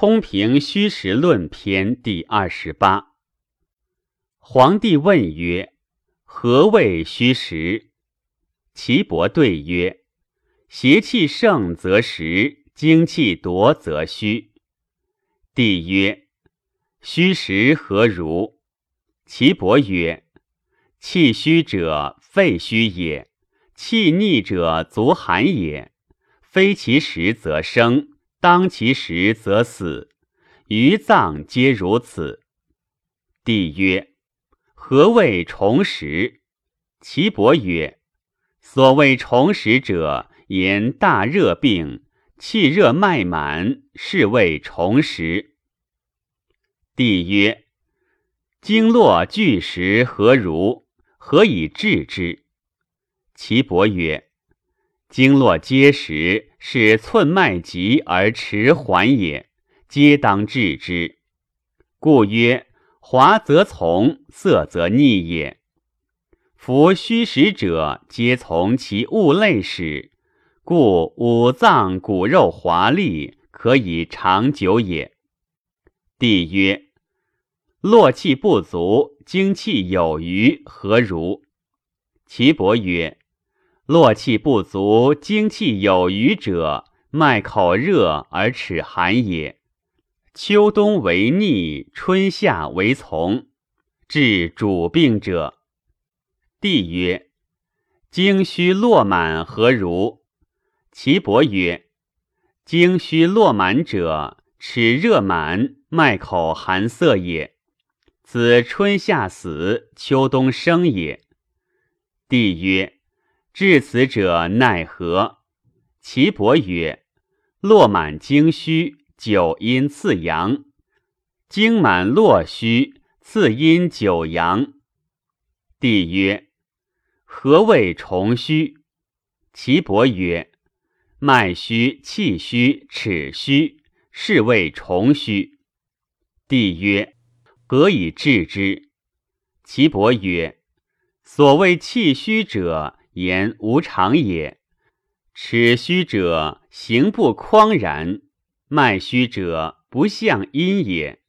通平虚实论篇第二十八。皇帝问曰：“何谓虚实？”岐伯对曰：“邪气盛则实，精气夺则虚。”帝曰：“虚实何如？”岐伯曰：“气虚者肺虚也，气逆者足寒也。非其时则生。”当其时则死，余脏皆如此。帝曰：何谓重实？岐伯曰：所谓重实者，言大热病，气热脉满，是谓重实。帝曰：经络巨实何如？何以治之？岐伯曰。经络结实，是寸脉急而迟缓也，皆当治之。故曰：华则从，涩则逆也。夫虚实者，皆从其物类始，故五脏骨肉华丽，可以长久也。帝曰：络气不足，精气有余，何如？岐伯曰。络气不足，精气有余者，脉口热而齿寒也。秋冬为逆，春夏为从，治主病者。帝曰：精虚络满何如？岐伯曰：精虚络满者，齿热满，脉口寒涩也。子春夏死，秋冬生也。帝曰。至此者奈何？岐伯曰：络满精虚，九阴次阳；精满络虚，次阴九阳。帝曰：何谓重虚？岐伯曰：脉虚、气虚、齿虚，是谓重虚。帝曰：何以治之？岐伯曰：所谓气虚者。言无常也，齿虚者行不匡然，脉虚者不向阴也。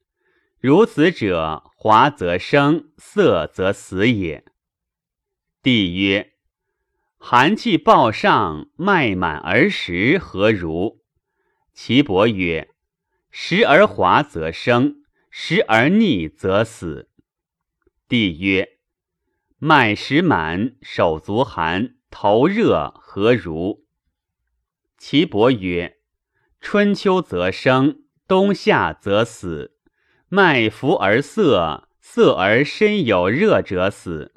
如此者，滑则生，涩则死也。帝曰：寒气暴上，脉满而实，何如？岐伯曰：时而滑则生，时而逆则死。帝曰。脉实满，手足寒，头热，何如？岐伯曰：春秋则生，冬夏则死。脉浮而涩，涩而身有热者死。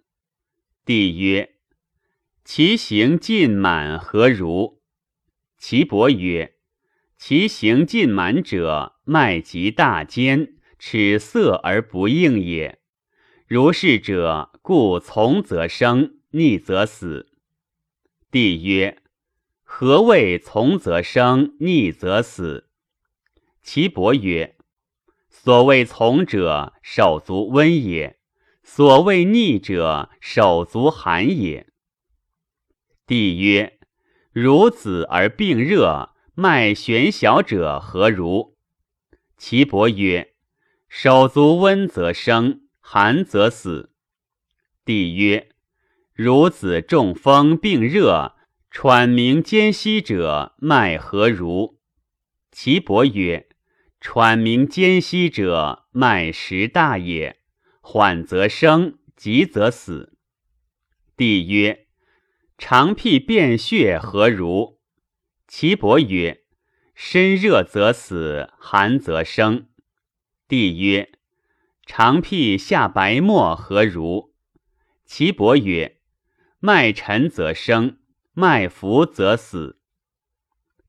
帝曰：其行尽满何如？岐伯曰：其行尽满者，脉极大坚，齿涩而不应也。如是者，故从则生，逆则死。帝曰：何谓从则生，逆则死？岐伯曰：所谓从者，手足温也；所谓逆者，手足寒也。帝曰：如子而病热，脉弦小者何如？岐伯曰：手足温则生。寒则死。帝曰：孺子中风病热，喘鸣间息者，脉何如？岐伯曰：喘鸣间息者，脉实大也。缓则生，急则死。帝曰：长辟便血何如？岐伯曰：身热则死，寒则生。帝曰。长辟下白沫何如？岐伯曰：脉沉则生，脉浮则死。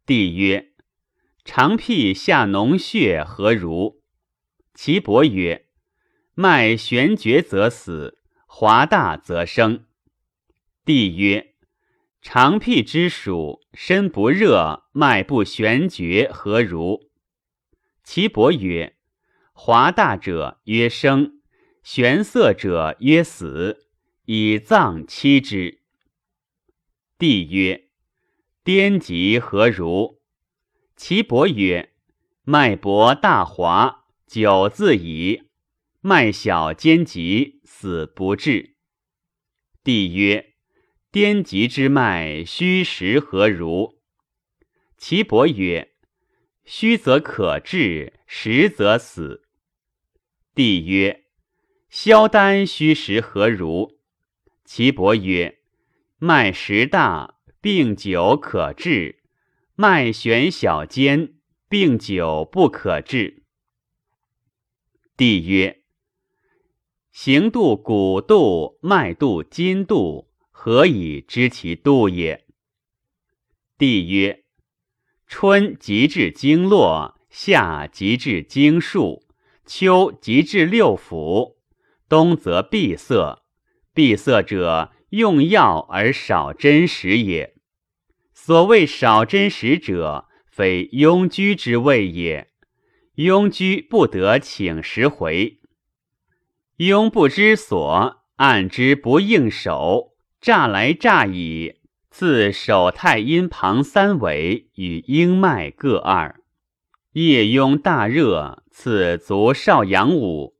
帝曰：长辟下脓血何如？岐伯曰：脉玄绝则死，华大则生。帝曰：长辟之属，身不热，脉不玄绝，何如？岐伯曰。华大者曰生，玄色者曰死，以葬妻之。帝曰：颠极何如？岐伯曰：脉搏大滑，久自已；脉小坚急，死不治。帝曰：颠急之脉，虚实何如？岐伯曰：虚则可治，实则死。帝曰：萧丹虚实何如？岐伯曰：脉实大，病久可治；脉悬小坚，病久不可治。帝曰：行度骨度，脉度筋度，何以知其度也？帝曰：春即至经络，夏即至经数，秋即至六腑，冬则闭塞。闭塞者，用药而少真实也。所谓少真实者，非庸居之谓也。庸居不得请食回。庸不知所，按之不应手，诈来诈矣。次手太阴旁三尾与阴脉各二。夜庸大热，刺足少阳五，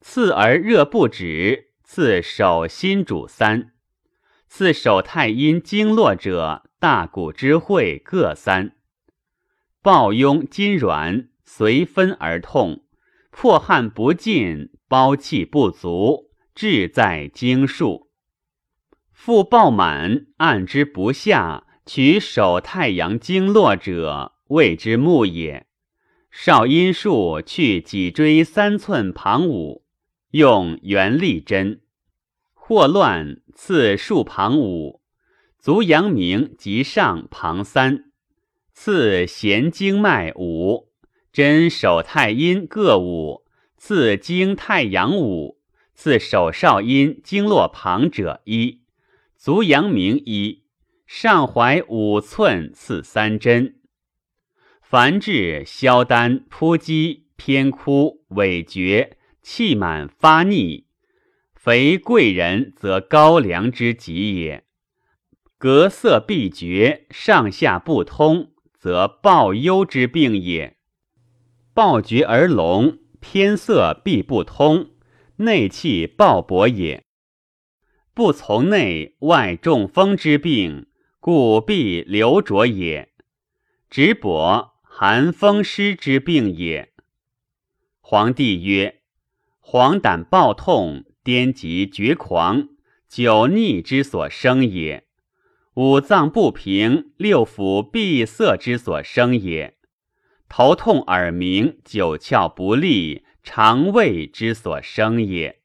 次而热不止。次手心主三，次手太阴经络者，大骨之会各三。抱痈筋软，随分而痛，破汗不尽，包气不足，志在经数。腹暴满，按之不下，取手太阳经络者，谓之木也。少阴数去脊椎三寸旁五。用圆力针，或乱刺竖旁五，足阳明及上旁三，刺弦经脉五，针手太阴各五，刺经太阳五，刺手少阴经络旁者一，足阳明一，上怀五寸刺三针。凡治消丹扑击偏枯萎绝。气满发逆，肥贵人则高粱之疾也；隔色闭绝，上下不通，则暴忧之病也。暴绝而聋，偏色必不通，内气暴薄也。不从内外中风之病，故必流浊也。直薄寒风湿之病也。皇帝曰。黄疸暴痛，颠急厥狂，久逆之所生也；五脏不平，六腑闭塞之所生也；头痛耳鸣，九窍不利，肠胃之所生也。